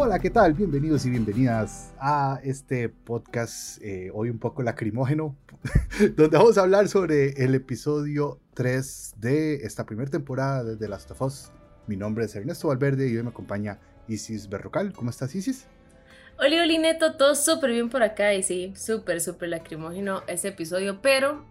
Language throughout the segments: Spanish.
Hola, ¿qué tal? Bienvenidos y bienvenidas a este podcast, eh, hoy un poco lacrimógeno, donde vamos a hablar sobre el episodio 3 de esta primera temporada de The Last of Us. Mi nombre es Ernesto Valverde y hoy me acompaña Isis Berrocal. ¿Cómo estás, Isis? Hola, Oli Neto, todo súper bien por acá y sí, súper, súper lacrimógeno ese episodio, pero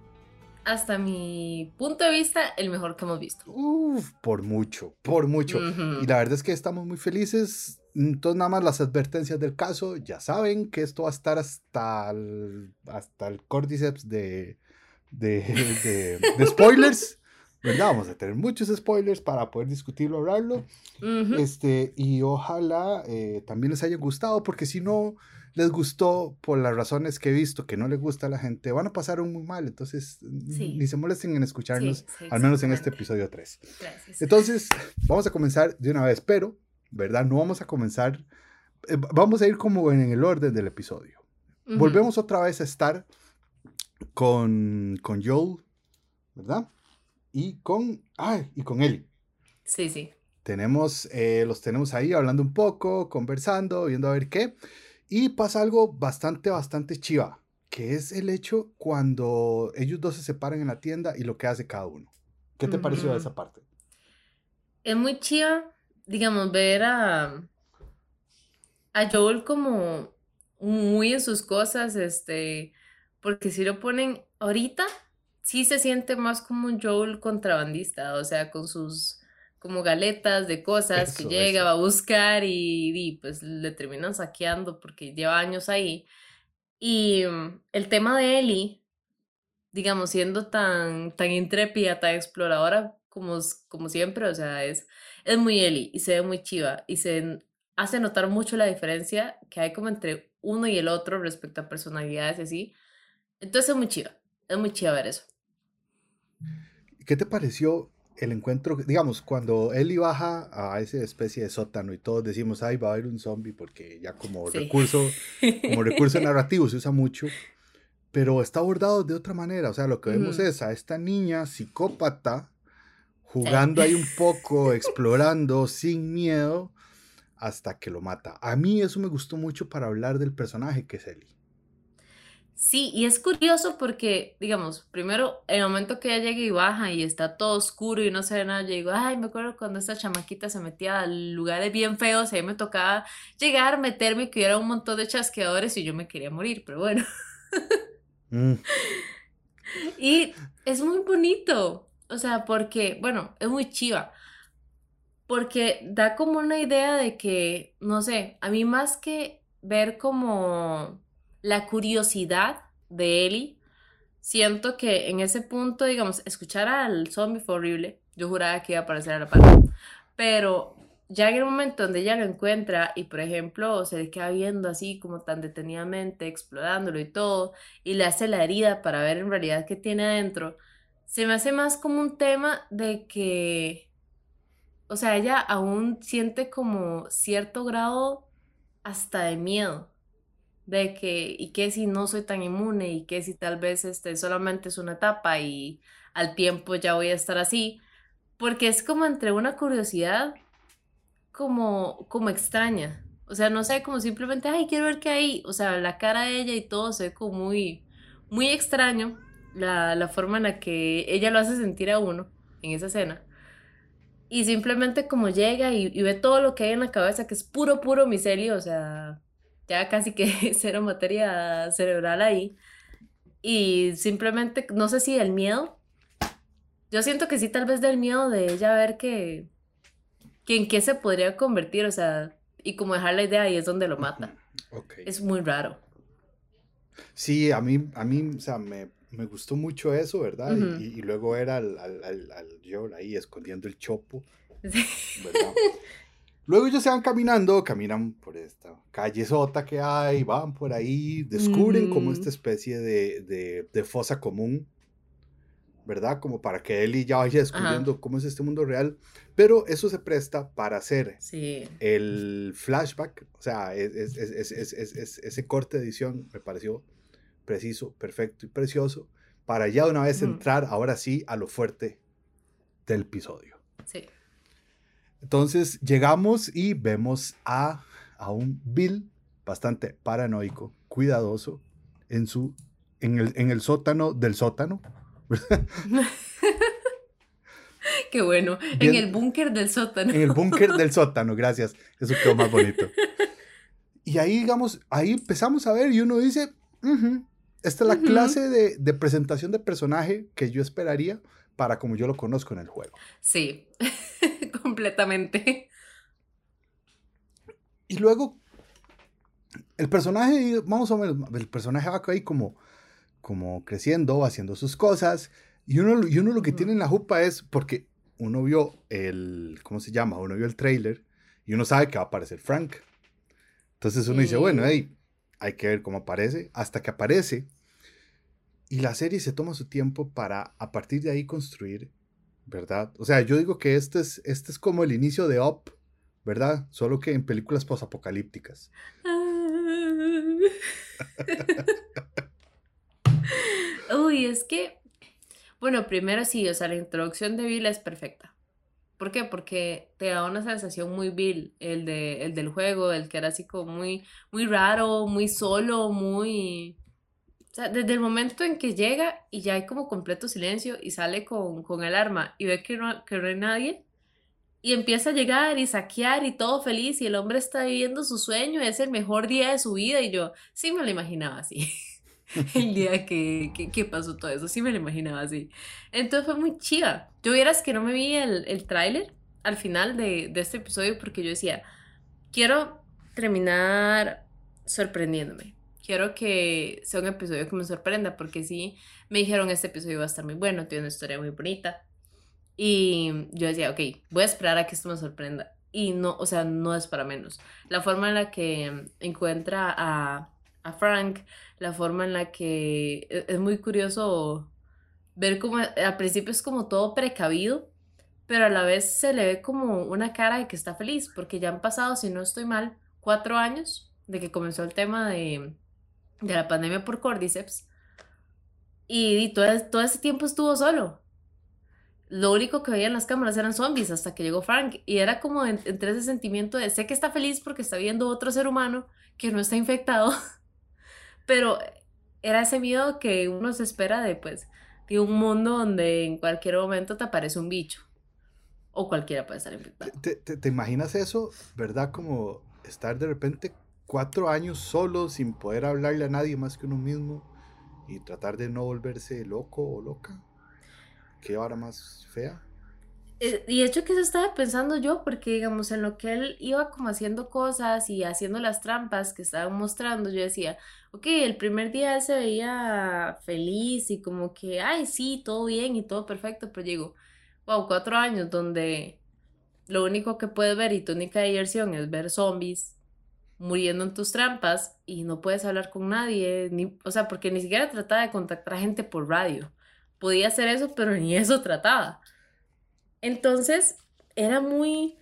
hasta mi punto de vista, el mejor que hemos visto. Uf, por mucho, por mucho. Y la verdad es que estamos muy felices. Entonces, nada más las advertencias del caso, ya saben que esto va a estar hasta el, hasta el cordyceps de, de, de, spoilers. ¿verdad? Vamos a tener muchos spoilers para poder discutirlo, hablarlo. este, y ojalá eh, también les haya gustado, porque si no les gustó por las razones que he visto que no les gusta a la gente, van a pasar un muy mal. Entonces, ni se molesten en escucharnos, al menos en este episodio 3. Entonces, vamos a comenzar de una vez, pero, ¿verdad? No vamos a comenzar, eh, vamos a ir como en el orden del episodio. Volvemos otra vez a estar con, con Joel, ¿verdad? y con, ay, y con Eli. Sí, sí. Tenemos, eh, los tenemos ahí hablando un poco, conversando, viendo a ver qué. Y pasa algo bastante, bastante chiva, que es el hecho cuando ellos dos se separan en la tienda y lo que hace cada uno. ¿Qué te pareció de esa parte? Es muy chiva, digamos, ver a, a Joel como muy en sus cosas, este, porque si lo ponen ahorita, sí se siente más como un Joel contrabandista, o sea, con sus como galetas de cosas que llega, va a buscar y, pues le terminan saqueando porque lleva años ahí. Y el tema de Ellie, digamos, siendo tan, tan intrépida, tan exploradora como, como siempre, o sea, es, es muy Ellie y se ve muy chiva y se hace notar mucho la diferencia que hay como entre uno y el otro respecto a personalidades y así. Entonces es muy chiva, es muy chiva ver eso. ¿Qué te pareció el encuentro? Digamos, cuando Ellie baja a esa especie de sótano y todos decimos, ay, va a haber un zombie, porque ya como recurso, como recurso narrativo se usa mucho, pero está abordado de otra manera. O sea, lo que vemos es a esta niña psicópata jugando ahí un poco, explorando sin miedo hasta que lo mata. A mí eso me gustó mucho para hablar del personaje que es Ellie. Sí, y es curioso porque, digamos, primero, el momento que ella llega y baja y está todo oscuro y no se ve nada, yo digo, ay, me acuerdo cuando esta chamaquita se metía a lugares bien feos, ahí me tocaba llegar, meterme y que hubiera un montón de chasqueadores y yo me quería morir, pero bueno. Mm. Y es muy bonito, o sea, porque, bueno, es muy chiva, porque da como una idea de que, no sé, a mí más que ver como la curiosidad de Ellie, siento que en ese punto, digamos, escuchar al zombie fue horrible. Yo juraba que iba a aparecer a la par. Pero ya en el momento donde ella lo encuentra y, por ejemplo, se queda viendo así como tan detenidamente, explorándolo y todo, y le hace la herida para ver en realidad qué tiene adentro, se me hace más como un tema de que, o sea, ella aún siente como cierto grado hasta de miedo de que, y qué si no soy tan inmune, y qué si tal vez este solamente es una etapa y al tiempo ya voy a estar así, porque es como entre una curiosidad como, como extraña. O sea, no sé, como simplemente, ay, quiero ver qué hay. O sea, la cara de ella y todo se ve como muy, muy extraño. La, la forma en la que ella lo hace sentir a uno en esa escena. Y simplemente como llega y, y ve todo lo que hay en la cabeza, que es puro, puro micelio, o sea, ya casi que cero materia cerebral ahí. Y simplemente, no sé si el miedo, yo siento que sí, tal vez del miedo de ella ver que, que en qué se podría convertir, o sea, y como dejar la idea ahí es donde lo mata. Es muy raro. Sí, a mí, a mí, o sea, me, me gustó mucho eso, ¿verdad? y, luego era al, al, al, yo ahí escondiendo el chopo, ¿verdad? Luego ellos se van caminando, caminan por esta calle sota que hay, van por ahí, descubren como esta especie de, de, fosa común, ¿verdad? Como para que y ya vaya descubriendo cómo es este mundo real. Pero eso se presta para hacer el flashback, o sea, es, ese corte de edición me pareció preciso, perfecto y precioso, para ya una vez entrar ahora sí a lo fuerte del episodio. Sí. Entonces llegamos y vemos a, a un Bill bastante paranoico, cuidadoso, en, su, en, el, en el sótano del sótano. Qué bueno, en el búnker del sótano. En el búnker del sótano, gracias. Eso quedó más bonito. Y ahí, digamos, ahí empezamos a ver y uno dice, esta es la clase de, de, presentación de personaje que yo esperaría para como yo lo conozco en el juego. Sí, completamente. Y luego, el personaje, vamos a ver, el personaje va ahí como, como creciendo, haciendo sus cosas. Y uno, y uno lo que tiene en la jupa es porque uno vio el, ¿cómo se llama? Uno vio el trailer y uno sabe que va a aparecer Frank. Entonces uno dice, bueno, hey, hay que ver cómo aparece. Hasta que aparece. Y la serie se toma su tiempo para a partir de ahí construir, ¿verdad? O sea, yo digo que este es, este es como el inicio de Up, ¿verdad? Solo que en películas posapocalípticas. Uy, es que, bueno, primero sí, o sea, la introducción de Bill es perfecta. ¿Por qué? Porque te da una sensación muy Bill, el, de, el del juego, el que era así como muy, muy raro, muy solo, muy... O sea, desde el momento en que llega y ya hay como completo silencio y sale con, con el arma y ve que no, que no hay nadie, y empieza a llegar y saquear y todo feliz y el hombre está viviendo su sueño, es el mejor día de su vida y yo sí me lo imaginaba así. el día que, que, pasó todo eso, sí me lo imaginaba así. Entonces fue muy chida. Yo vieras que no me vi el, el tráiler al final de, de este episodio porque yo decía, quiero terminar sorprendiéndome. Quiero que sea un episodio que me sorprenda porque sí, me dijeron este episodio va a estar muy bueno, tiene una historia muy bonita y yo decía, ok, voy a esperar a que esto me sorprenda. Y no, o sea, no es para menos. La forma en la que encuentra a, a Frank, la forma en la que e, es muy curioso ver cómo al principio es como todo precavido, pero a la vez se le ve como una cara de que está feliz, porque ya han pasado, si no estoy mal, cuatro años de que comenzó el tema de, de la pandemia por Cordyceps. Y, todo, todo ese tiempo estuvo solo lo único que veía en las cámaras eran zombies hasta que llegó Frank. Y era como entre ese sentimiento de sé que está feliz porque está viendo otro ser humano que no está infectado. Pero era ese miedo que uno se espera de, pues, de un mundo donde en cualquier momento te aparece un bicho. O cualquiera puede estar infectado. ¿Te, te, imaginas eso, verdad? Como estar de repente cuatro años solo sin poder hablarle a nadie más que uno mismo y tratar de no volverse loco o loca qué hora más fea. Eh, y hecho que eso estaba pensando yo, porque digamos, en lo que él iba como haciendo cosas y haciendo las trampas que estaban mostrando, yo decía, ok, el primer día él se veía feliz y como que, ay, sí, todo bien y todo perfecto, pero digo, wow, cuatro años donde lo único que puedes ver y tu única diversión es ver zombies muriendo en tus trampas y no puedes hablar con nadie, ni, o sea, porque ni siquiera trataba de contactar a gente por radio podía hacer eso, pero ni eso trataba. Entonces, era muy,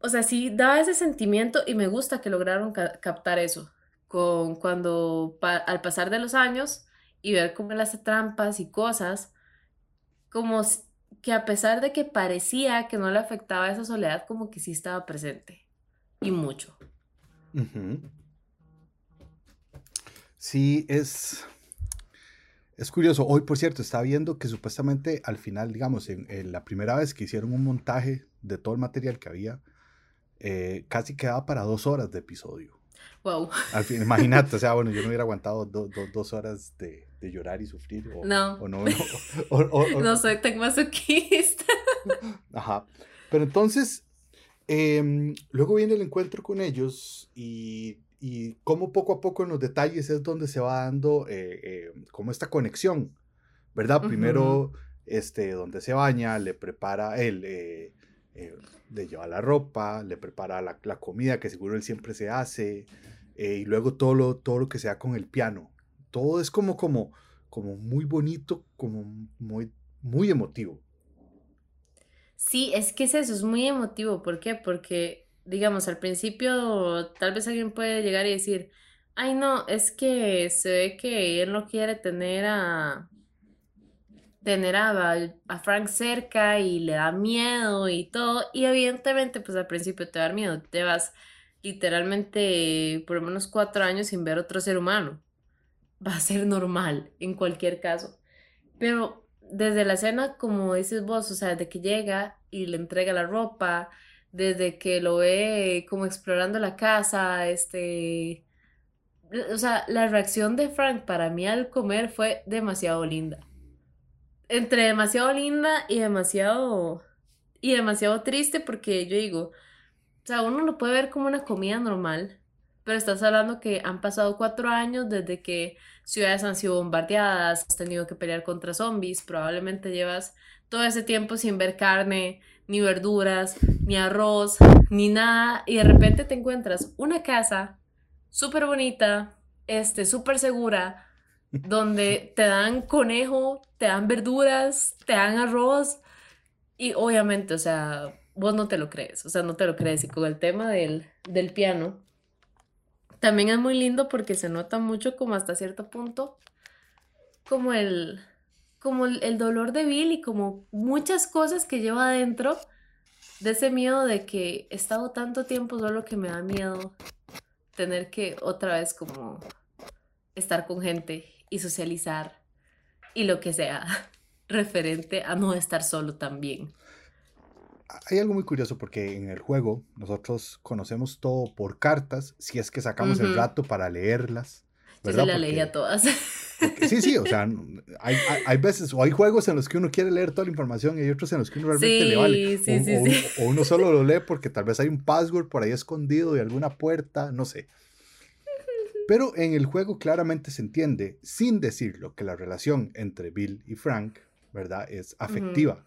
o sea, sí daba ese sentimiento y me gusta que lograron captar eso, con cuando al pasar de los años y ver cómo él hace trampas y cosas, como que a pesar de que parecía que no le afectaba esa soledad, como que sí estaba presente y mucho. Sí, es es curioso, hoy por cierto estaba viendo que supuestamente al final, digamos, en, la primera vez que hicieron un montaje de todo el material que había, eh, casi quedaba para dos horas de episodio. Wow. Al fin, imagínate, o sea, bueno, yo no hubiera aguantado dos horas de, de, llorar y sufrir. O, no. O no, no soy tan masoquista. Ajá. Pero entonces, em, luego viene el encuentro con ellos y y cómo poco a poco en los detalles es donde se va dando eh, eh, como esta conexión, ¿verdad? Primero, este, donde se baña, le prepara él, eh, le lleva la ropa, le prepara la, comida que seguro él siempre se hace, y luego todo lo, todo lo que sea con el piano. Todo es como, como, como muy bonito, como muy, muy emotivo. Sí, es que es eso, es muy emotivo. ¿Por qué? Porque digamos, al principio tal vez alguien puede llegar y decir, ay no, es que se ve que él no quiere tener a tener a, Frank cerca y le da miedo y todo, y evidentemente pues al principio te da miedo, te vas literalmente por lo menos cuatro años sin ver otro ser humano. Va a ser normal en cualquier caso. Pero desde la escena, como dices vos, o sea, desde que llega y le entrega la ropa, desde que lo ve como explorando la casa, este... O sea, la reacción de Frank para mí al comer fue demasiado linda. Entre demasiado linda y demasiado... Y demasiado triste porque yo digo, o sea, uno lo puede ver como una comida normal, pero estás hablando que han pasado cuatro años desde que ciudades han sido bombardeadas, has tenido que pelear contra zombies, probablemente llevas todo ese tiempo sin ver carne, ni verduras, ni arroz, ni nada, y de repente te encuentras una casa súper bonita, este, súper segura, donde te dan conejo, te dan verduras, te dan arroz, y obviamente, o sea, vos no te lo crees, o sea, no te lo crees. Y con el tema del, del piano, también es muy lindo porque se nota mucho como hasta cierto punto, como el, como el, dolor de Bill y como muchas cosas que lleva adentro de ese miedo de que he estado tanto tiempo solo que me da miedo tener que otra vez como estar con gente y socializar y lo que sea referente a no estar solo también hay algo muy curioso porque en el juego nosotros conocemos todo por cartas, si es que sacamos el rato para leerlas. ¿verdad? Yo se la leía todas. sí, sí, o sea, hay, hay, veces, o hay juegos en los que uno quiere leer toda la información y hay otros en los que uno realmente le vale. Sí, o, sí, o, uno solo lo lee porque tal vez hay un password por ahí escondido de alguna puerta, no sé. Pero en el juego claramente se entiende, sin decirlo, que la relación entre Bill y Frank, ¿verdad? Es afectiva.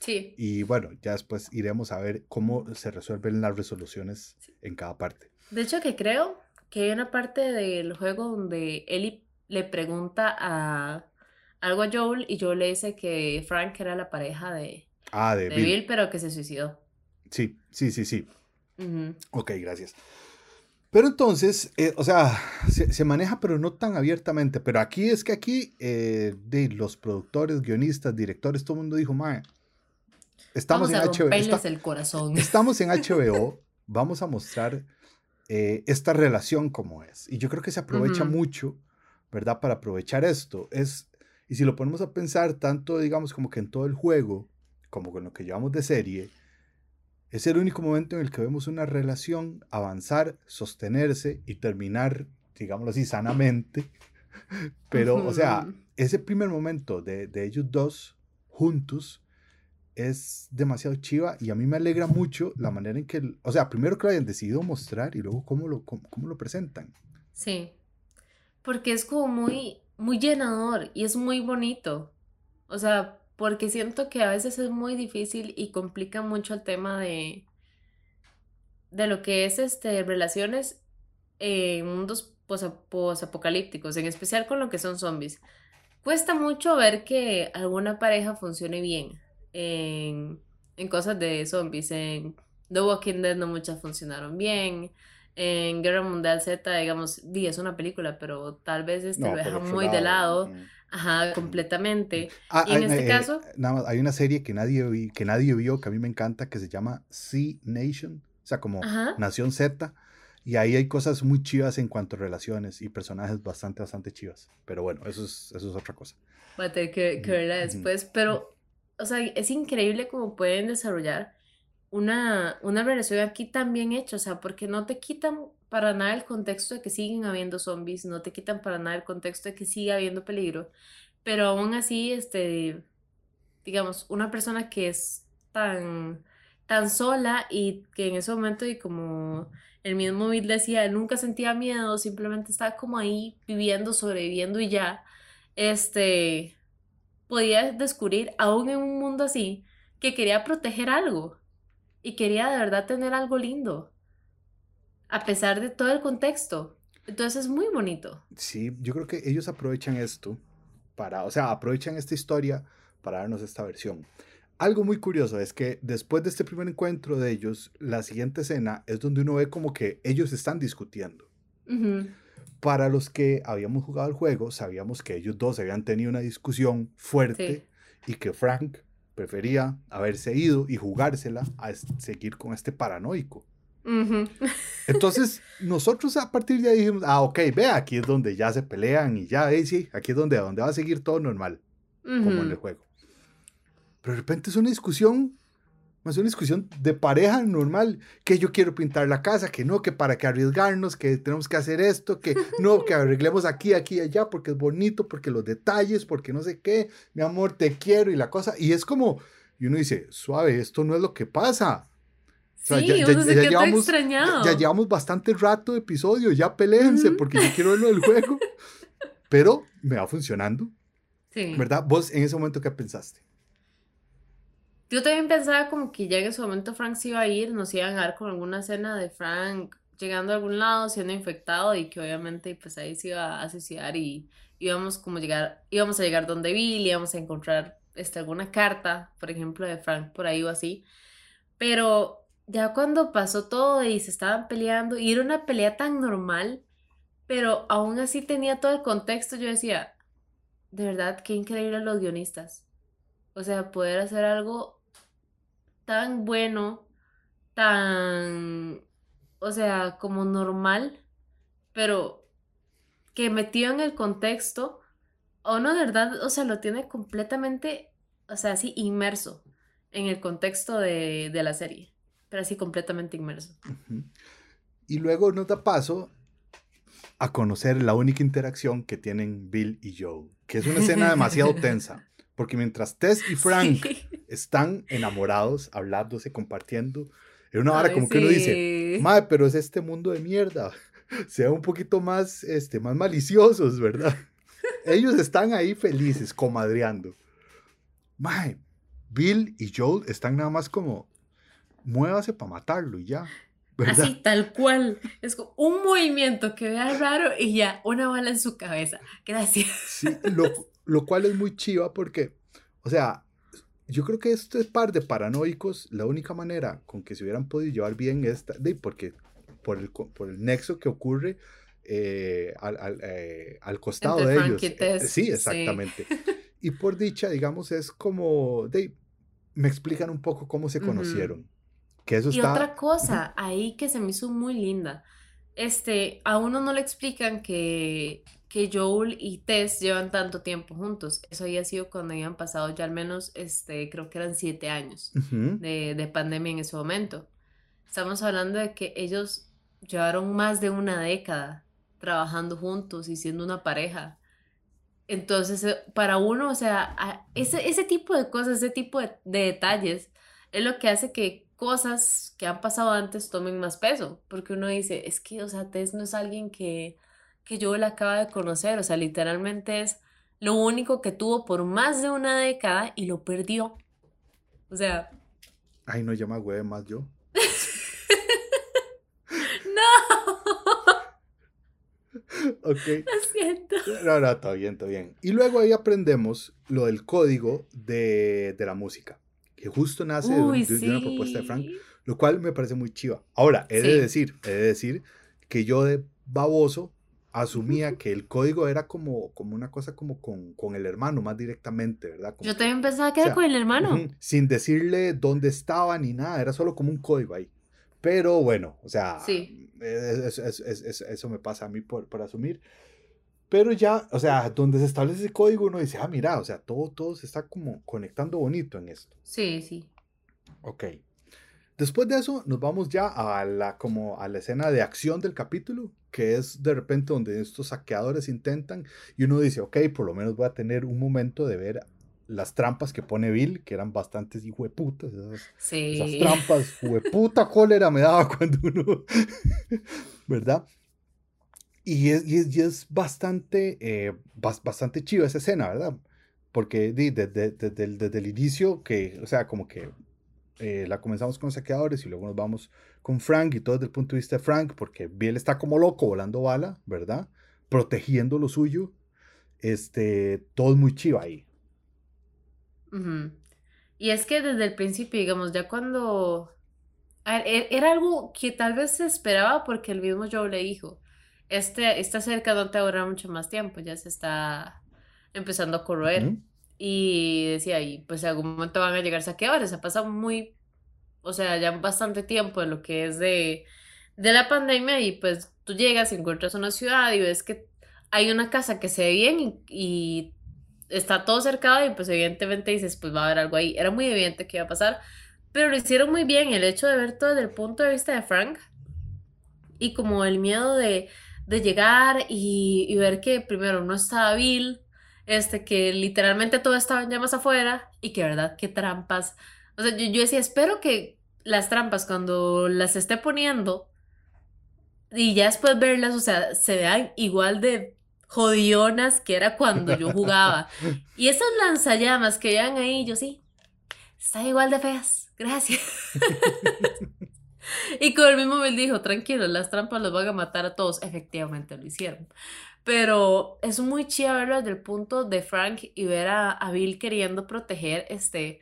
Sí. Y bueno, ya después iremos a ver cómo se resuelven las resoluciones en cada parte. De hecho, que creo que hay una parte del juego donde Ellie le pregunta a algo a Joel y Joel le dice que Frank era la pareja de, ah, de, Bill. pero que se suicidó. Sí, sí, sí, sí. Ok, gracias. Pero entonces, eh, o sea, se, maneja, pero no tan abiertamente. Pero aquí es que aquí, eh, de los productores, guionistas, directores, todo el mundo dijo, mae, Estamos en HBO. el corazón. Estamos en HBO. Vamos a mostrar eh, esta relación como es. Y yo creo que se aprovecha mucho, ¿verdad? Para aprovechar esto. Es, y si lo ponemos a pensar, tanto, digamos, como que en todo el juego, como con lo que llevamos de serie, es el único momento en el que vemos una relación avanzar, sostenerse y terminar, digámoslo así, sanamente. Pero, o sea, ese primer momento de, de ellos dos juntos es demasiado chiva y a mí me alegra mucho la manera en que, o sea, primero que lo hayan decidido mostrar y luego cómo lo, cómo, lo presentan. Sí, porque es como muy, muy llenador y es muy bonito. O sea, porque siento que a veces es muy difícil y complica mucho el tema de, de lo que es este, relaciones en mundos posapocalípticos, en especial con lo que son zombies. Cuesta mucho ver que alguna pareja funcione bien en, cosas de zombies. En The Walking Dead no muchas funcionaron bien. En Guerra Mundial Z, digamos, di, es una película, pero tal vez este lo deja muy de lado. Ajá, completamente. Ah, y en este eh, caso. Nada más, hay una serie que nadie, que nadie vio, que a mí me encanta, que se llama Sea Nation. O sea, como Nación Z. Y ahí hay cosas muy chivas en cuanto a relaciones y personajes bastante, bastante chivas. Pero bueno, eso es, eso es otra cosa. Va a tener que, que verla después. Pero o sea, es increíble cómo pueden desarrollar una, una relación aquí tan bien hecha, o sea, porque no te quitan para nada el contexto de que siguen habiendo zombies, no te quitan para nada el contexto de que sigue habiendo peligro, pero aún así, este, digamos, una persona que es tan, tan sola y que en ese momento y como el mismo Bill decía, nunca sentía miedo, simplemente estaba como ahí viviendo, sobreviviendo y ya, este, podía descubrir, aún en un mundo así, que quería proteger algo y quería de verdad tener algo lindo, a pesar de todo el contexto. Entonces es muy bonito. Sí, yo creo que ellos aprovechan esto para, o sea, aprovechan esta historia para darnos esta versión. Algo muy curioso es que después de este primer encuentro de ellos, la siguiente escena es donde uno ve como que ellos están discutiendo. Para los que habíamos jugado el juego, sabíamos que ellos dos habían tenido una discusión fuerte y que Frank prefería haberse ido y jugársela a seguir con este paranoico. Entonces, nosotros a partir de ahí dijimos, ah, ok, vea, aquí es donde ya se pelean y ya, eh, sí, aquí es donde, donde va a seguir todo normal, como en el juego. Pero de repente es una discusión, más una discusión de pareja normal, que yo quiero pintar la casa, que no, que para que arriesgarnos, que tenemos que hacer esto, que no, que arreglemos aquí, aquí y allá, porque es bonito, porque los detalles, porque no sé qué, mi amor, te quiero y la cosa. Y es como, y uno dice, suave, esto no es lo que pasa. Sí, ya, llevamos, ya, llevamos bastante rato de episodio, ya peleense porque yo quiero verlo del juego. Pero me va funcionando. Sí. ¿Verdad? ¿Vos en ese momento qué pensaste? Yo también pensaba como que ya en ese momento Frank se iba a ir, nos iban a dar con alguna escena de Frank llegando a algún lado, siendo infectado y que obviamente pues ahí se iba a suicidar y íbamos como llegar, íbamos a llegar donde Bill, íbamos a encontrar este, alguna carta, por ejemplo, de Frank por ahí o así. Pero ya cuando pasó todo y se estaban peleando, y era una pelea tan normal, pero aún así tenía todo el contexto, yo decía, de verdad, qué increíble los guionistas. O sea, poder hacer algo tan bueno, tan, o sea, como normal, pero que metido en el contexto, o no, de verdad, o sea, lo tiene completamente, o sea, así inmerso en el contexto de, la serie, pero así completamente inmerso. Y luego nos da paso a conocer la única interacción que tienen Bill y Joe, que es una escena demasiado tensa. Porque mientras Tess y Frank están enamorados, hablándose, compartiendo, es una hora como que uno dice, madre, pero es este mundo de mierda. Sea un poquito más, este, más maliciosos, ¿verdad? Ellos están ahí felices, comadreando. Madre, Bill y Joel están nada más como, muévase para matarlo y ya. Así, tal cual. Es como un movimiento que vea raro y ya, una bala en su cabeza. Gracias. Sí, lo, lo cual es muy chiva porque, o sea, yo creo que esto es par de paranoicos. La única manera con que se hubieran podido llevar bien de, porque por el, por el nexo que ocurre eh, al, al, eh, al, costado de ellos. Eh, sí, exactamente. Y por dicha, digamos, es como, de, me explican un poco cómo se conocieron. Que eso y otra cosa ahí que se me hizo muy linda. Este, a uno no le explican que que Joel y Tess llevan tanto tiempo juntos. Eso había sido cuando habían pasado ya al menos, este, creo que eran siete años de, de, pandemia en ese momento. Estamos hablando de que ellos llevaron más de una década trabajando juntos y siendo una pareja. Entonces, eh, para uno, o sea, ese, ese tipo de cosas, ese tipo de, de detalles, es lo que hace que cosas que han pasado antes tomen más peso, porque uno dice, es que, o sea, Tess no es alguien que que yo la acaba de conocer, o sea, literalmente es lo único que tuvo por más de una década y lo perdió. O sea... Ay, no llama güey más yo. no. ok. Lo siento. No, no, todo bien, todo bien. Y luego ahí aprendemos lo del código de, la música, que justo nace de, una propuesta de Frank, lo cual me parece muy chiva. Ahora, he de decir, he de decir que yo de baboso asumía que el código era como, como una cosa como con, con el hermano más directamente, ¿verdad? Yo también pensaba que era con el hermano. sin decirle dónde estaba ni nada, era solo como un código ahí. Pero bueno, o sea, sí. eso, me pasa a mí por, por, asumir. Pero ya, o sea, donde se establece ese código uno dice, ah, mira, o sea, todo, todo se está como conectando bonito en esto. Sí, sí. Ok. Después de eso, nos vamos ya a la, como a la escena de acción del capítulo, que es de repente donde estos saqueadores intentan y uno dice, ok, por lo menos voy a tener un momento de ver las trampas que pone Bill, que eran bastantes hijueputas, esas, sí. esas trampas, hueputa cólera me daba cuando uno, ¿verdad? Y es, y es, bastante, eh, bastante chiva esa escena, ¿verdad? Porque desde, desde, desde el inicio, que, o sea, como que eh, la comenzamos con saqueadores y luego nos vamos con Frank y todo desde el punto de vista de Frank, porque Bill está como loco volando bala, ¿verdad? Protegiendo lo suyo. Este, todo muy chivo ahí. Y es que desde el principio, digamos, ya cuando... E, era algo que tal vez se esperaba porque el mismo Joe le dijo, este, está cerca no te mucho más tiempo, ya se está empezando a corroer. Y decía, y pues en algún momento van a llegar saqueadores. Ha pasado muy, o sea, ya bastante tiempo en lo que es de, de la pandemia y pues tú llegas y encuentras una ciudad y ves que hay una casa que se ve bien y, está todo cercado y pues evidentemente dices pues va a haber algo ahí. Era muy evidente que iba a pasar, pero lo hicieron muy bien el hecho de ver todo desde el punto de vista de Frank y como el miedo de, llegar y, ver que primero no estaba Bill, este, que literalmente todo estaba en llamas afuera y que verdad, qué trampas. O sea, yo, yo decía, espero que las trampas cuando las esté poniendo y ya después verlas, o sea, se vean igual de jodionas que era cuando yo jugaba. Y esas lanzallamas que vean ahí, yo sí, están igual de feas, gracias. y con el mismo me dijo, tranquilo, las trampas los van a matar a todos. Efectivamente lo hicieron. Pero es muy chido verlo desde el punto de Frank y ver a, a Bill queriendo proteger este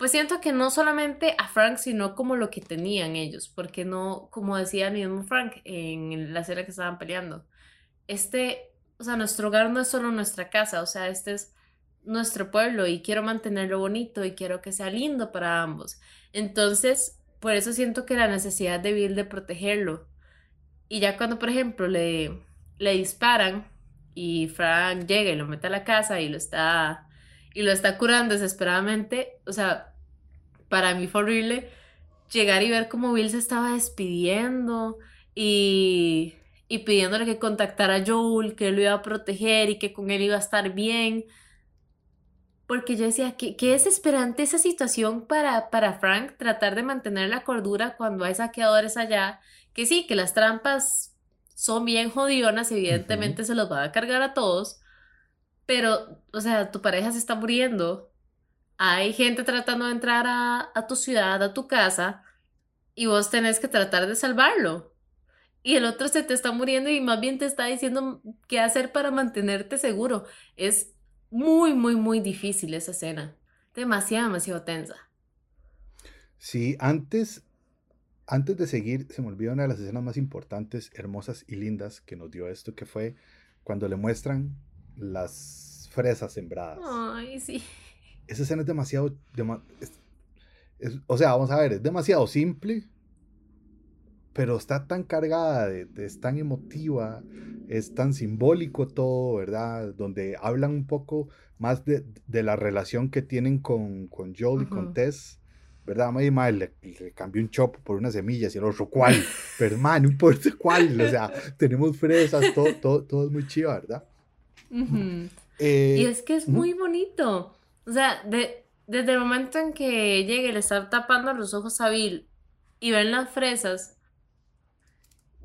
pues siento que no solamente a Frank, sino como lo que tenían ellos, porque no, como decía el mismo Frank en la serie que estaban peleando, este, o sea, nuestro hogar no es solo nuestra casa, o sea, este es nuestro pueblo y quiero mantenerlo bonito y quiero que sea lindo para ambos. Entonces, por eso siento que la necesidad de Bill de protegerlo. Y ya cuando, por ejemplo, le, le disparan y Frank llega y lo mete a la casa y lo está y lo está curando desesperadamente, o sea, para mí fue horrible llegar y ver cómo Bill se estaba despidiendo y, y pidiéndole que contactara a Joel, que él lo iba a proteger y que con él iba a estar bien. Porque yo decía, qué, qué desesperante esa situación para, para Frank, tratar de mantener la cordura cuando hay saqueadores allá. Que sí, que las trampas son bien jodionas, evidentemente se los va a cargar a todos. Pero, o sea, tu pareja se está muriendo hay gente tratando de entrar a, tu ciudad, a tu casa, y vos tenés que tratar de salvarlo. Y el otro se te está muriendo y más bien te está diciendo qué hacer para mantenerte seguro. Es muy, muy, muy difícil esa escena. Demasiado, demasiado tensa. Sí, antes, antes de seguir, se me olvidó una de las escenas más importantes, hermosas y lindas que nos dio esto, que fue cuando le muestran las fresas sembradas. Ay, sí esa escena es demasiado... o sea, vamos a ver, es demasiado simple, pero está tan cargada, de, es tan emotiva, es tan simbólico todo, ¿verdad? Donde hablan un poco más de, la relación que tienen con, con Joel y con Tess, ¿verdad? May le, le, cambió un chopo por unas semillas y el otro, ¿cuál? Pero, man, no importa cuál, o sea, tenemos fresas, todo, todo, todo es muy chido, ¿verdad? Eh, y es que es muy bonito. O sea, de, desde el momento en que llega y le está tapando los ojos a Bill y ven las fresas,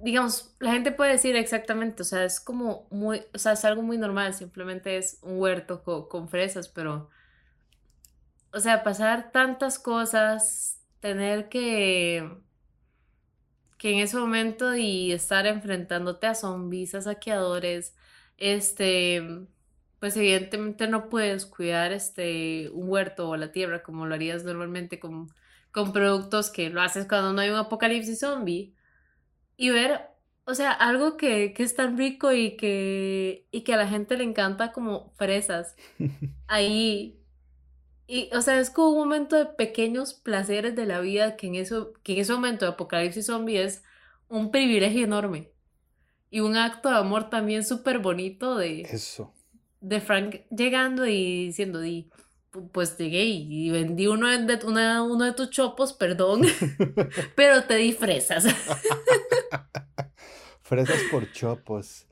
digamos, la gente puede decir exactamente, o sea, es como muy, o sea, es algo muy normal, simplemente es un huerto con fresas, pero, o sea, pasar tantas cosas, tener que, que en ese momento y estar enfrentándote a zombies, a saqueadores, este, pues evidentemente no puedes cuidar este, un huerto o la tierra como lo harías normalmente con, con productos que lo haces cuando no hay un apocalipsis zombie. Y ver, o sea, algo que, que es tan rico y que, y que a la gente le encanta como fresas. Ahí. Y, o sea, es como un momento de pequeños placeres de la vida que en, eso, que en ese momento de apocalipsis zombie es un privilegio enorme. Y un acto de amor también súper bonito de... Eso de Frank llegando y diciendo, di, pues llegué y vendí uno de, uno de tus chopos, perdón, pero te di fresas. fresas por chopos.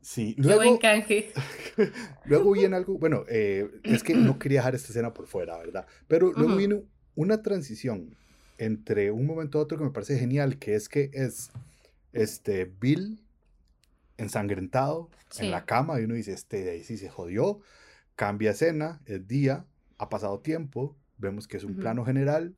Sí, luego, buen canje. luego viene algo, bueno, eh, es que no quería dejar esta escena por fuera, ¿verdad? Pero luego viene una transición entre un momento a otro que me parece genial, que es que es este Bill ensangrentado en la cama y uno dice, este de ahí sí se jodió, cambia escena, es día, ha pasado tiempo, vemos que es un plano general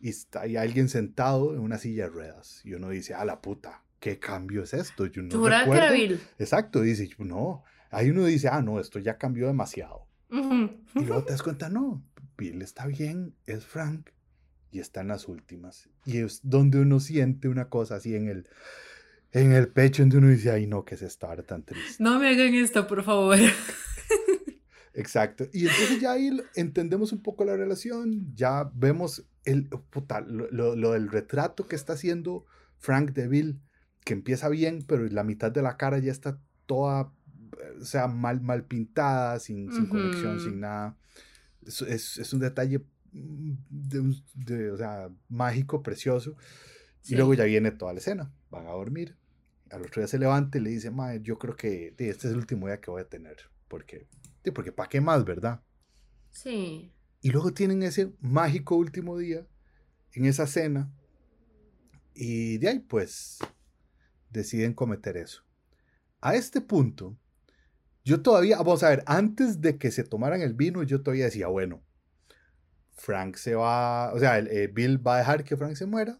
y está hay alguien sentado en una silla de ruedas y uno dice, a la puta, ¿qué cambio es esto? Yo no recuerdo. Exacto, dice, no, ahí uno dice, ah, no, esto ya cambió demasiado. Y luego te das cuenta, no, Bill está bien, es Frank y está en las últimas. Y es donde uno siente una cosa así en el, en el pecho, donde uno dice, ay no, que es estar tan triste. No me hagan esto, por favor. Exacto. Y entonces ya ahí entendemos un poco la relación, ya vemos el, puta, lo, lo, del retrato que está haciendo Frank de Bill, que empieza bien, pero la mitad de la cara ya está toda, o sea, mal, mal pintada, sin, sin conexión, sin nada. Es, es, un detalle mm, de, o sea, mágico, precioso. Y luego ya viene toda la escena. Van a dormir. Al otro día se levanta y le dice, yo creo que este es el último día que voy a tener. Porque, porque ¿para qué más, verdad? Sí. Y luego tienen ese mágico último día en esa cena. Y de ahí, pues, deciden cometer eso. A este punto, yo todavía, vamos a ver, antes de que se tomaran el vino, yo todavía decía, bueno, Frank se va, o sea, eh, Bill va a dejar que Frank se muera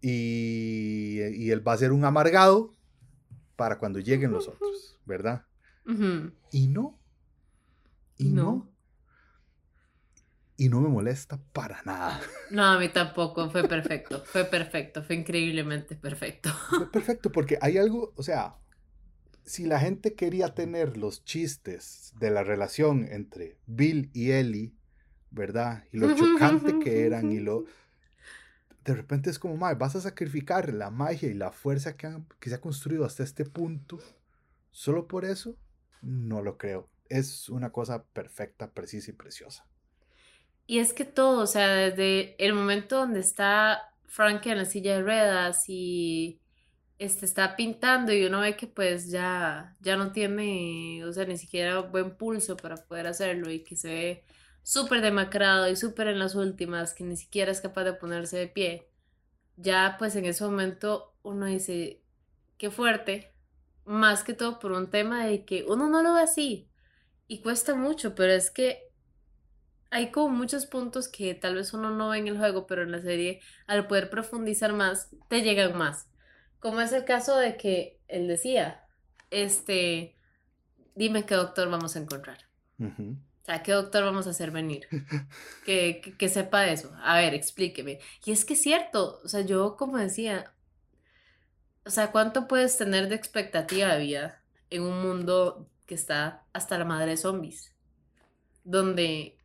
y, y, él va a ser un amargado para cuando lleguen los otros, ¿verdad? Y no. Y no. Y no me molesta para nada. No, a mí tampoco. Fue perfecto. Fue perfecto. Fue increíblemente perfecto. Fue perfecto porque hay algo, o sea, si la gente quería tener los chistes de la relación entre Bill y Ellie, ¿verdad? Y lo chocante que eran y lo... De repente es como, vas a sacrificar la magia y la fuerza que, que se ha construido hasta este punto. ¿Solo por eso? No lo creo. Es una cosa perfecta, precisa y preciosa. Y es que todo, o sea, desde el momento donde está Frank en la silla de ruedas y este, está pintando y uno ve que pues ya, ya no tiene, o sea, ni siquiera buen pulso para poder hacerlo y que se ve súper demacrado y súper en las últimas, que ni siquiera es capaz de ponerse de pie. Ya pues en ese momento uno dice, qué fuerte, más que todo por un tema de que uno no lo ve así y cuesta mucho, pero es que hay como muchos puntos que tal vez uno no ve en el juego, pero en la serie, al poder profundizar más, te llegan más. Como es el caso de que él decía, este, dime qué doctor vamos a encontrar. O sea, ¿qué doctor vamos a hacer venir? Que, que, que, sepa eso. A ver, explíqueme. Y es que es cierto, o sea, yo como decía, o sea, ¿cuánto puedes tener de expectativa de vida en un mundo que está hasta la madre de zombies? Donde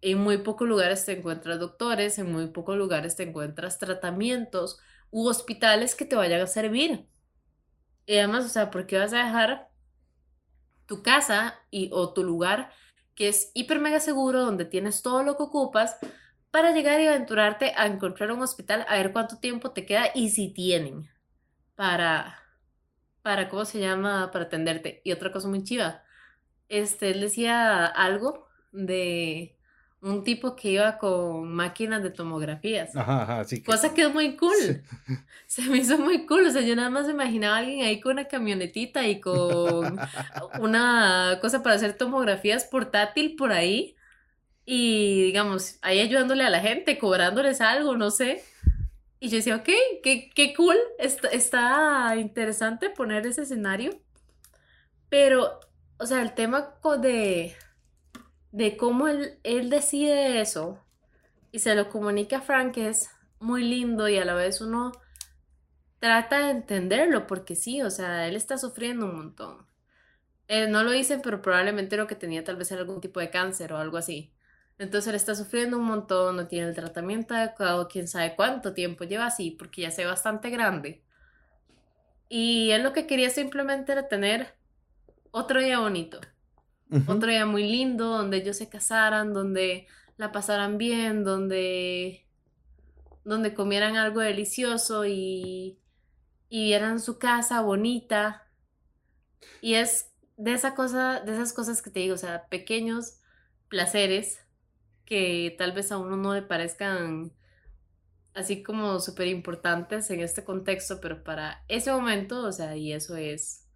en muy pocos lugares te encuentras doctores, en muy pocos lugares te encuentras tratamientos u hospitales que te vayan a servir. Y además, o sea, ¿por qué vas a dejar tu casa y, o tu lugar que es hiper mega seguro, donde tienes todo lo que ocupas, para llegar y aventurarte a encontrar un hospital, a ver cuánto tiempo te queda y si tienen para, para, ¿cómo se llama? Para atenderte. Y otra cosa muy chiva, este, él decía algo de un tipo que iba con máquinas de tomografías. Ajá, ajá, sí. Cosa que es muy cool. Se me hizo muy cool. O sea, yo nada más imaginaba a alguien ahí con una camionetita y con una cosa para hacer tomografías portátil por ahí. Y digamos, ahí ayudándole a la gente, cobrándoles algo, no sé. Y yo decía, ok, qué, qué cool. Está, está interesante poner ese escenario. Pero, o sea, el tema de de cómo él, él decide eso y se lo comunica a Frank es muy lindo y a la vez uno trata de entenderlo porque sí, o sea, él está sufriendo un montón. No lo dicen, pero probablemente lo que tenía tal vez algún tipo de cáncer o algo así. Entonces él está sufriendo un montón, no tiene el tratamiento adecuado, quién sabe cuánto tiempo lleva así, porque ya se ve bastante grande. Y él lo que quería simplemente era tener otro día bonito. Otro día muy lindo, donde ellos se casaran, donde la pasaran bien, donde, donde comieran algo delicioso y, y vieran su casa bonita. Y es de esa cosa, de esas cosas que te digo, o sea, pequeños placeres que tal vez a uno no le parezcan así como súper importantes en este contexto, pero para ese momento, o sea, y eso es,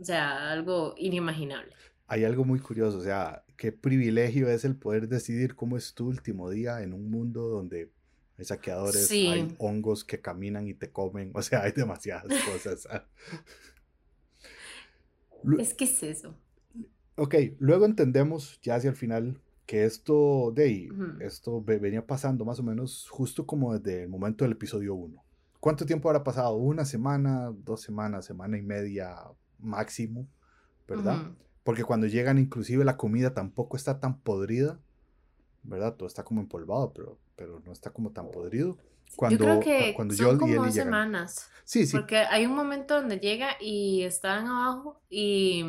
o sea, algo inimaginable hay algo muy curioso, o sea, qué privilegio es el poder decidir cómo es tu último día en un mundo donde hay saqueadores, hay hongos que caminan y te comen, o sea, hay demasiadas cosas. Ah. es que es eso. Ok, luego entendemos ya hacia el final que esto de ahí, esto venía pasando más o menos justo como desde el momento del episodio 1. ¿Cuánto tiempo habrá pasado? ¿Una semana, dos semanas, semana y media máximo? ¿Verdad? Porque cuando llegan, inclusive la comida tampoco está tan podrida, ¿verdad? Todo está como empolvado, pero, pero no está como tan podrido. Cuando, Yo creo que cuando son Joel y como Ellie dos llegan. semanas. Sí, sí. Porque hay un momento donde llega y están abajo y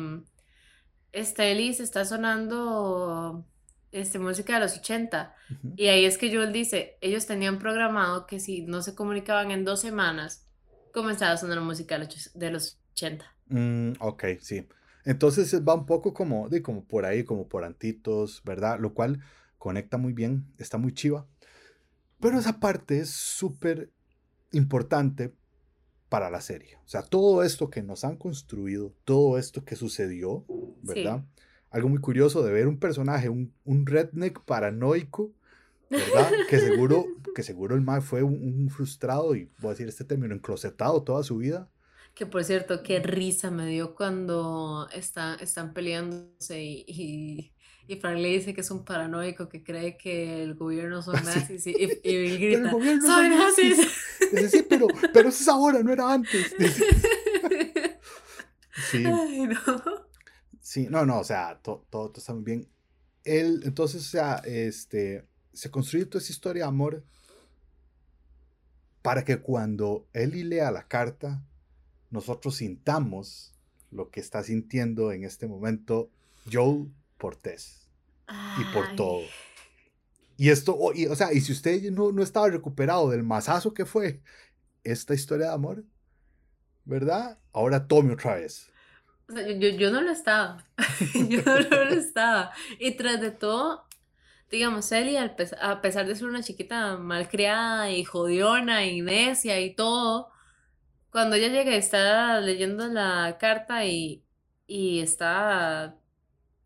este Ellie se está sonando este, música de los 80. Ujú. Y ahí es que Joel dice, ellos tenían programado que si no se comunicaban en dos semanas, comenzaba a sonar música de los och- de los 80. Mm, ok, sí. Entonces eh, va un poco como, de, como por ahí, como por antitos, ¿verdad? Lo cual conecta muy bien, está muy chiva. Pero esa parte es súper importante para la serie. O sea, todo esto que nos han construido, todo esto que sucedió, ¿verdad? Algo muy curioso de ver un personaje, un, un redneck paranoico, ¿verdad? Que seguro, que seguro el mal fue un, un frustrado y voy a decir este término, enclosetado toda su vida. Que por cierto, qué risa me dio cuando está, están peleándose y, y, y Frank le dice que es un paranoico que cree que el gobierno son Sí. nazis y, y, y el grita, gobierno ¡Soy son nazis". Dice, sí, pero, pero eso es ahora, no era antes. Sí, Ay, no. Sí, no, no, o sea, to- todo, todo está muy bien. Él, entonces, o sea, este, se construye toda esa historia de amor para que cuando Eli lea la carta, nosotros sintamos lo que está sintiendo en este momento Joel por Tess y por todo. Y esto, o, y, o sea, y si usted no, no estaba recuperado del masazo que fue esta historia de amor, ¿verdad? Ahora tome otra vez. O sea, yo, yo no lo estaba. Yo no lo estaba. Y tras de todo, digamos, pes- a pesar de ser una chiquita malcriada y jodiona y necia y todo, cuando ella llega y está leyendo la carta y, y está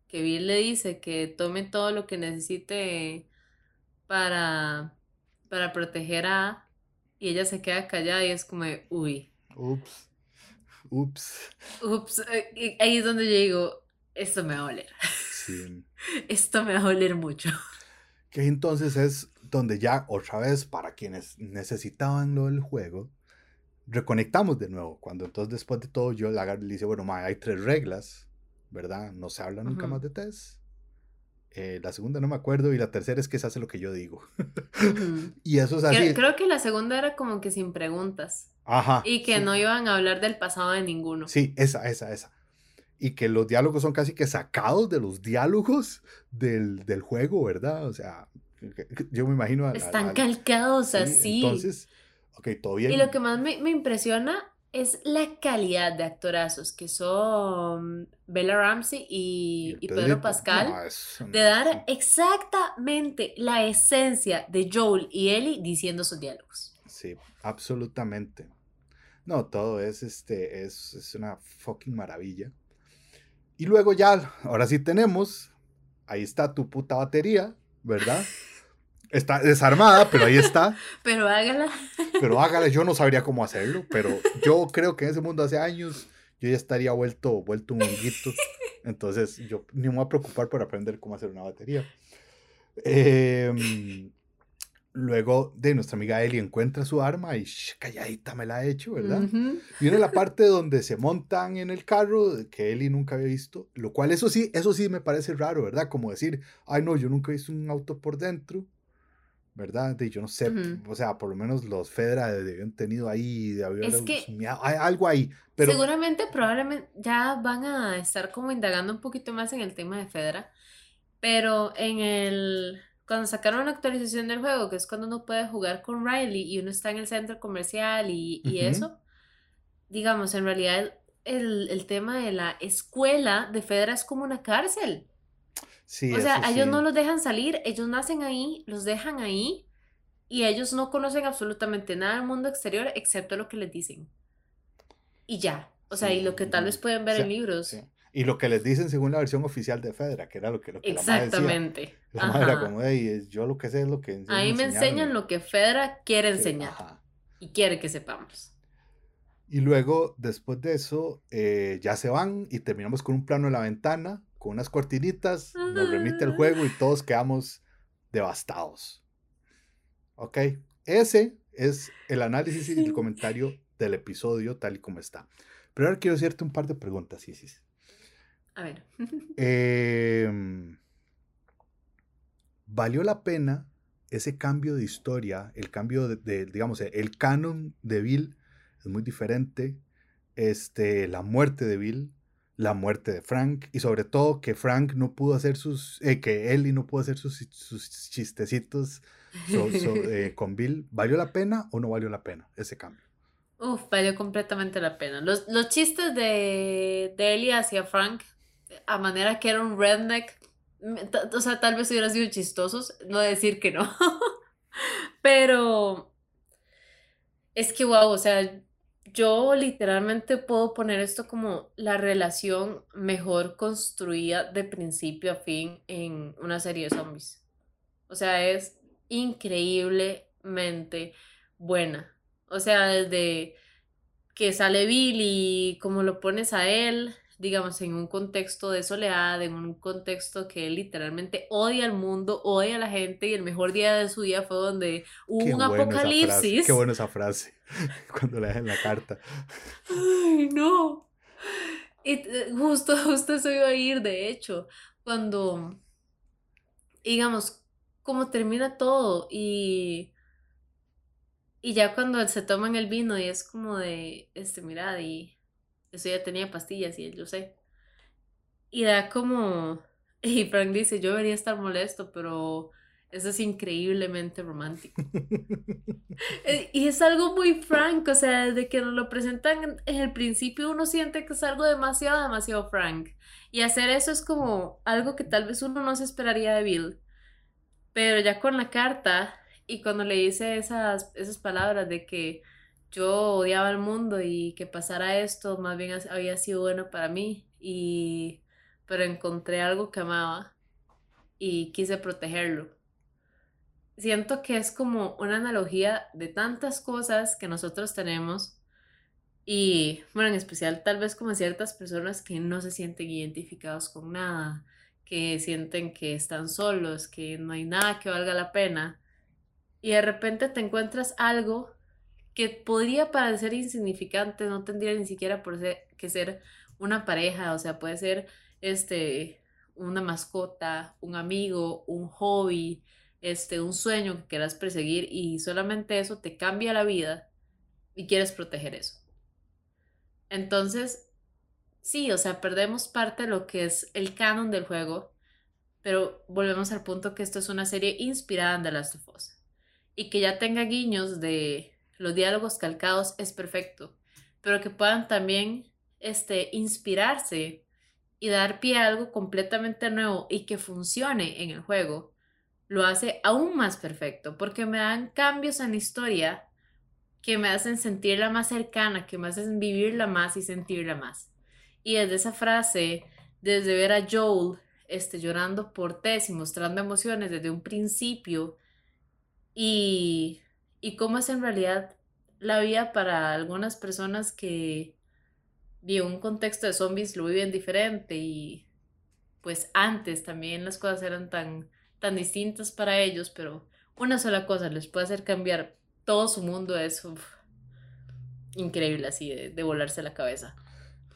que Bill le dice que tome todo lo que necesite para, para proteger a... Y ella se queda callada y es como, de, uy. Ups. Ups. Ups, eh, ahí es donde yo digo, esto me va a doler, Sí. esto me va a doler mucho. Que entonces es donde ya otra vez, para quienes necesitaban lo del juego, reconectamos de nuevo. Cuando entonces después de todo yo le dice, bueno, ma, hay tres reglas, ¿verdad? No se habla nunca Ujú. más de test. Eh, la segunda no me acuerdo y la tercera es que se hace lo que yo digo. Y eso es Creo, así. creo que la segunda era como que sin preguntas Ajá. y que sí. no iban a hablar del pasado de ninguno. Sí, esa, esa, esa. Y que los diálogos son casi que sacados de los diálogos del, del juego, ¿verdad? O sea, yo me imagino... a- a- Están a- calcados sí, así. Entonces, ok, todo bien. Y lo que más me, me impresiona es la calidad de actorazos que son Bella Ramsey y, y Pedro Pedrito, Pascal. no, de dar exactamente la esencia de Joel y Ellie diciendo sus diálogos. Sí, absolutamente. No, todo es, este, es, es una fucking maravilla. Y luego ya, ahora sí tenemos, ahí está tu puta batería, ¿verdad? Está desarmada, pero ahí está. Pero hágala. Pero hágale, yo no sabría cómo hacerlo, pero yo creo que en ese mundo hace años yo ya estaría vuelto, vuelto un honguito. Entonces yo ni me voy a preocupar por aprender cómo hacer una batería. Em, luego de nuestra amiga Ellie encuentra su arma y shh, calladita me la ha hecho, ¿verdad? Ujú. Viene la parte donde se montan en el carro que Ellie nunca había visto, lo cual eso sí, eso sí me parece raro, ¿verdad? Como decir, ay no, yo nunca he visto un auto por dentro, ¿verdad? De, yo no sé, o sea, por lo menos los Fedra habían tenido ahí, de haber Es que- hay algo ahí, pero Seguramente, probablemente ya van a estar como indagando un poquito más en el tema de Fedra, pero en el cuando sacaron la actualización del juego, que es cuando uno puede jugar con Riley y uno está en el centro comercial y, eso, digamos, en realidad el, el tema de la escuela de Fedra es como una cárcel. sí, O sea, ellos no los dejan salir, ellos nacen ahí, los dejan ahí y ellos no conocen absolutamente nada del mundo exterior excepto lo que les dicen. Y ya. O sea, Sí, y lo que tal vez pueden ver Sí, en libros. Y lo que les dicen según la versión oficial de Fedra, que era lo que, lo que la madre decía. Exactamente. La madre como, "Ey, yo lo que sé es lo que Ahí me enseñan lo que Fedra quiere Sí, enseñar ajá. y quiere que sepamos. Y luego, después de eso, eh, ya se van y terminamos con un plano en la ventana, con unas cortinitas, nos remite el juego y todos quedamos devastados. ¿Ok? Ese es el análisis y el comentario del episodio tal y como está. Pero ahora quiero hacerte un par de preguntas, Isis. A ver. Em, ¿Valió la pena ese cambio de historia, el cambio de, digamos, el canon de Bill es muy diferente. Este, la muerte de Bill, la muerte de Frank y sobre todo que Frank no pudo hacer sus, eh, que Ellie no pudo hacer sus, sus chistecitos eh, con Bill. ¿Valió la pena o no valió la pena ese cambio? Uf, valió completamente la pena. Los, los chistes de, de Ellie hacia Frank, a manera que era un redneck, o sea, tal vez hubieran sido chistosos, no decir que no. Pero es que, wow, o sea, yo literalmente puedo poner esto como la relación mejor construida de principio a fin en una serie de zombies. O sea, es increíblemente buena. O sea, desde que sale Bill y cómo lo pones a él, digamos, en un contexto de soledad, en un contexto que él literalmente odia al mundo, odia a la gente y el mejor día de su día fue donde hubo un apocalipsis. Qué buena esa frase, cuando le dejan la carta. Ay, no. Y eh, justo, justo eso iba a ir, de hecho, cuando, digamos, como termina todo y... Y ya cuando se toman el vino y es como de, este, mirad, y eso ya tenía pastillas y yo sé. Y da como... Y Frank dice, yo debería estar molesto, pero eso es increíblemente romántico. Eh, y es algo muy frank, o sea, desde que nos lo presentan en el principio uno siente que es algo demasiado, demasiado frank. Y hacer eso es como algo que tal vez uno no se esperaría de Bill. Pero ya con la carta y cuando le dice esas, esas palabras de que yo odiaba el mundo y que pasara esto más bien había sido bueno para mí y pero encontré algo que amaba y quise protegerlo. Siento que es como una analogía de tantas cosas que nosotros tenemos y bueno, en especial tal vez como ciertas personas que no se sienten identificados con nada, que sienten que están solos, que no hay nada que valga la pena y de repente te encuentras algo que podría parecer insignificante, no tendría ni siquiera por ser, que ser una pareja, o sea, puede ser este una mascota, un amigo, un hobby, este un sueño que quieras perseguir y solamente eso te cambia la vida y quieres proteger eso. Entonces, sí, o sea, perdemos parte de lo que es el canon del juego, pero volvemos al punto que esto es una serie inspirada en The Last of Us y que ya tenga guiños de los diálogos calcados es perfecto, pero que puedan también este, inspirarse y dar pie a algo completamente nuevo y que funcione en el juego, lo hace aún más perfecto, porque me dan cambios en historia que me hacen sentirla más cercana, que me hacen vivirla más y sentirla más. Y desde esa frase, desde ver a Joel este, llorando por Tess y mostrando emociones desde un principio, y y cómo es en realidad la vida para algunas personas que de un contexto de zombies lo viven diferente y pues antes también las cosas eran tan, tan distintas para ellos, pero una sola cosa les puede hacer cambiar todo su mundo es increíble así de, volarse la cabeza.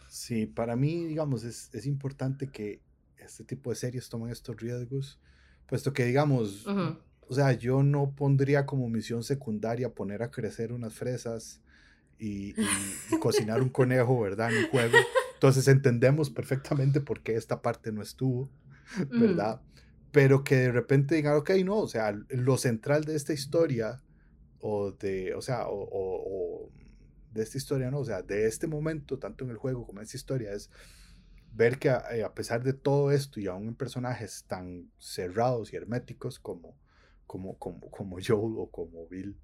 Sí, para mí, digamos, es, es, importante que este tipo de series tomen estos riesgos, puesto que, digamos, o sea, yo no pondría como misión secundaria poner a crecer unas fresas y, cocinar un conejo, ¿verdad? En un juego. Entonces entendemos perfectamente por qué esta parte no estuvo, ¿verdad? Pero que de repente digan, ok, no, o sea, lo central de esta historia, o de, o sea, o, de esta historia, no, o sea, de este momento, tanto en el juego como en esta historia, es ver que a, eh, a pesar de todo esto y aún en personajes tan cerrados y herméticos como como, como, como Joel o como Bill,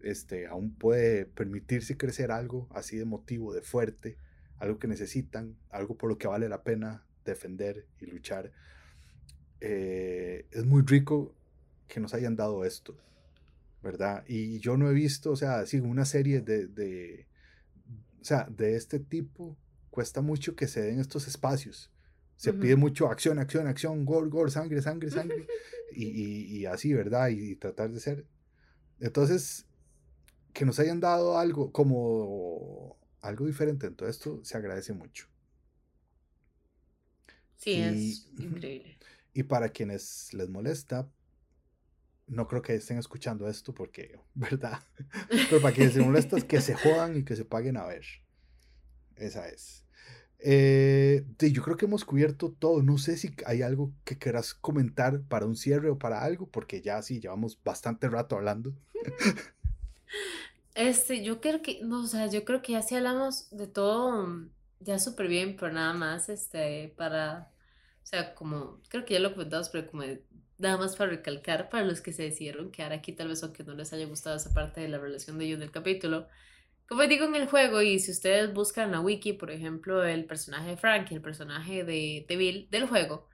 este, aún puede permitirse crecer algo así de motivo, de fuerte, algo que necesitan, algo por lo que vale la pena defender y luchar. Eh, es muy rico que nos hayan dado esto, ¿verdad? Y yo no he visto, o sea, así una serie de, de, o sea, de este tipo, cuesta mucho que se den estos espacios se pide mucho acción, acción, acción, gol, gol, sangre, sangre, sangre. y, y, así, ¿verdad? Y, tratar de ser. Entonces, que nos hayan dado algo como algo diferente en todo esto, se agradece mucho. Sí, es increíble. Y para quienes les molesta, no creo que estén escuchando esto porque, ¿verdad? Pero para que se molestas, que se jodan y que se paguen a ver. Esa es. Eh, yo creo que hemos cubierto todo. No sé si hay algo que quieras comentar para un cierre o para algo, porque ya sí, llevamos bastante rato hablando. Este, yo creo que, no, o sea, yo creo que ya sí hablamos de todo mm, ya súper bien, pero nada más, este, para, o sea, como, creo que ya lo comentamos, pero como nada más para recalcar para los que se decidieron quedar aquí, tal vez aunque no les haya gustado esa parte de la relación de ellos en el capítulo. Como digo en el juego, y si ustedes buscan en la wiki, por ejemplo, el personaje de Frank y el personaje de, de Bill del juego,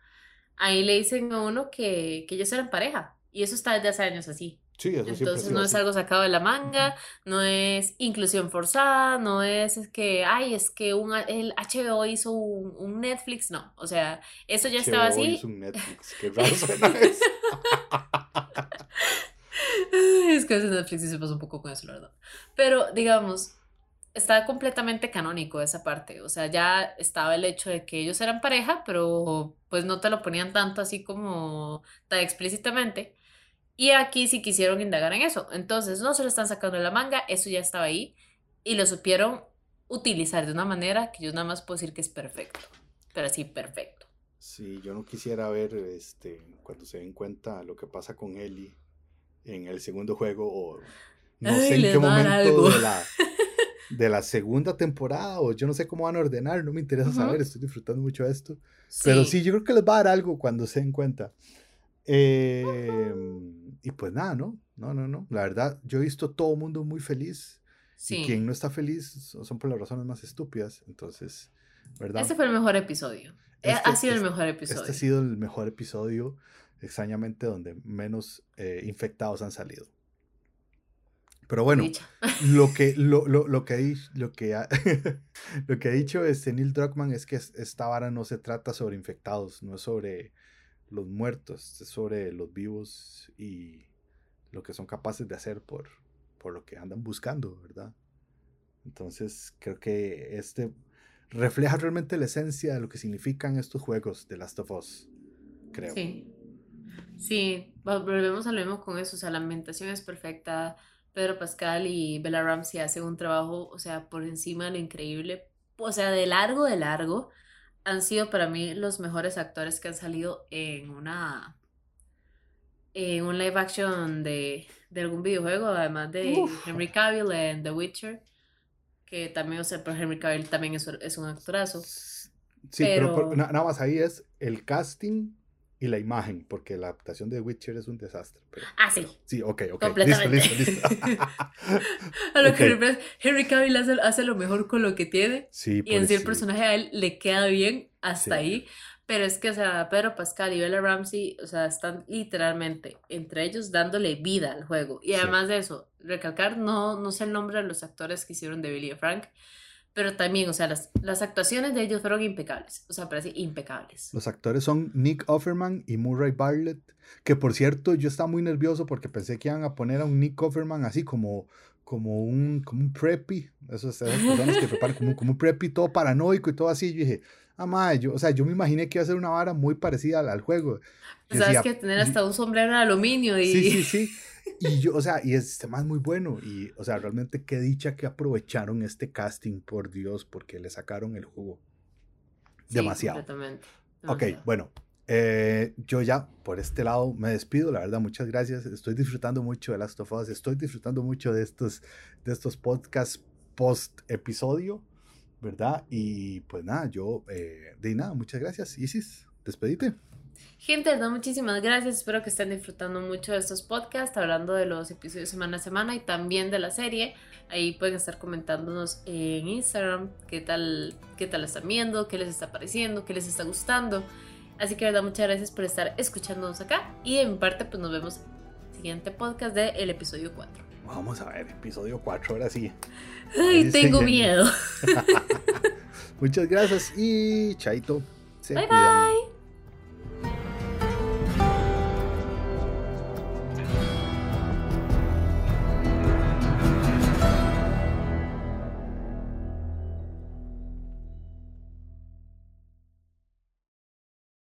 ahí le dicen a uno que, que ellos eran pareja. Y eso está desde hace años así. Entonces no es algo sacado de la manga, no es inclusión forzada, no es, que, ay, es que un, el HBO hizo un, Netflix, no, o sea, eso ya estaba así. Hizo un Netflix, qué raro suena eso. es que a veces Netflix se pasa un poco con eso, la verdad. Pero, digamos, está completamente canónico esa parte, o sea, ya estaba el hecho de que ellos eran pareja, pero pues no te lo ponían tanto así como tan explícitamente. Y aquí sí quisieron indagar en eso. Entonces no se lo están sacando de la manga, eso ya estaba ahí. Y lo supieron utilizar de una manera que yo nada más puedo decir que es perfecto. Pero sí, perfecto. Sí, yo no quisiera ver este, cuando se den cuenta lo que pasa con Ellie en el segundo juego o no sé en qué momento de la, de la segunda temporada o yo no sé cómo van a ordenar, no me interesa saber, estoy disfrutando mucho de esto. Pero sí, yo creo que les va a dar algo cuando se den cuenta. Eh, y pues nada, ¿no? No, no, no. La verdad, yo he visto todo el mundo muy feliz. Y quien no está feliz son por las razones más estúpidas. Entonces, ¿verdad? Este fue el mejor episodio. Eh, este, ha sido el mejor episodio. Este ha sido el mejor episodio, extrañamente, donde menos eh, infectados han salido. Pero bueno, lo que, lo, lo, lo, que, lo, que ha, lo que ha dicho este Neil Druckmann es que esta vara no se trata sobre infectados, no es sobre los muertos, es sobre los vivos y lo que son capaces de hacer por, por lo que andan buscando, ¿verdad? Entonces creo que este refleja realmente la esencia de lo que significan estos juegos de Last of Us, creo. Sí. Sí, volvemos a lo mismo con eso, o sea, la ambientación es perfecta, Pedro Pascal y Bella Ramsey hacen un trabajo, o sea, por encima de lo increíble, o sea, de largo, de largo, han sido para mí los mejores actores que han salido en una en un live action de, algún videojuego, además de Henry Cavill en The Witcher, que también, o sea, pero Henry Cavill también es, es un actorazo. Sí, pero, nada más ahí es el casting y la imagen, porque la adaptación de Witcher es un desastre. ah, sí. sí, ok, ok. Completamente. Listo, listo, listo. a lo que Henry Cavill hace, lo mejor con lo que tiene. Sí, Y en sí el personaje a él le queda bien hasta ahí. Pero es que, o sea, Pedro Pascal y Bella Ramsey, o sea, están literalmente entre ellos dándole vida al juego. Y además de eso, recalcar, no, no sé el nombre de los actores que hicieron de Billy y Frank, pero también, o sea, las, las actuaciones de ellos fueron impecables, o sea, parece impecables. Los actores son Nick Offerman y Murray Bartlett, que por cierto, yo estaba muy nervioso porque pensé que iban a poner a un Nick Offerman así como, como, un, como un preppy, esos, esas personas que preparan como, como un preppy todo paranoico y todo así, yo dije, ah, yo, o sea, yo me imaginé que iba a ser una vara muy parecida al, juego. Sabes que tener hasta un sombrero de aluminio y... Sí, sí, sí. Y yo, o sea, y este más muy bueno. Y, o sea, realmente qué dicha que aprovecharon este casting, por Dios, porque le sacaron el jugo. Demasiado. Completamente. Ok, bueno. Eh, yo ya por este lado me despido, la verdad, muchas gracias. Estoy disfrutando mucho de Last of Us, estoy disfrutando mucho de estos, de estos podcasts post episodio, ¿verdad? Y pues nada, yo, eh, de nada, muchas gracias. Isis, despedite. Gente, no, muchísimas gracias. Espero que estén disfrutando mucho de estos podcasts, hablando de los episodios semana a semana y también de la serie. Ahí pueden estar comentándonos en Instagram qué tal, qué tal están viendo, qué les está pareciendo, qué les está gustando. Así que, verdad, muchas gracias por estar escuchándonos acá. Y de mi parte, pues nos vemos en el siguiente podcast del episodio 4. Vamos a ver, episodio 4, ahora sí. Ay, tengo miedo. muchas gracias y chaito. bye bye.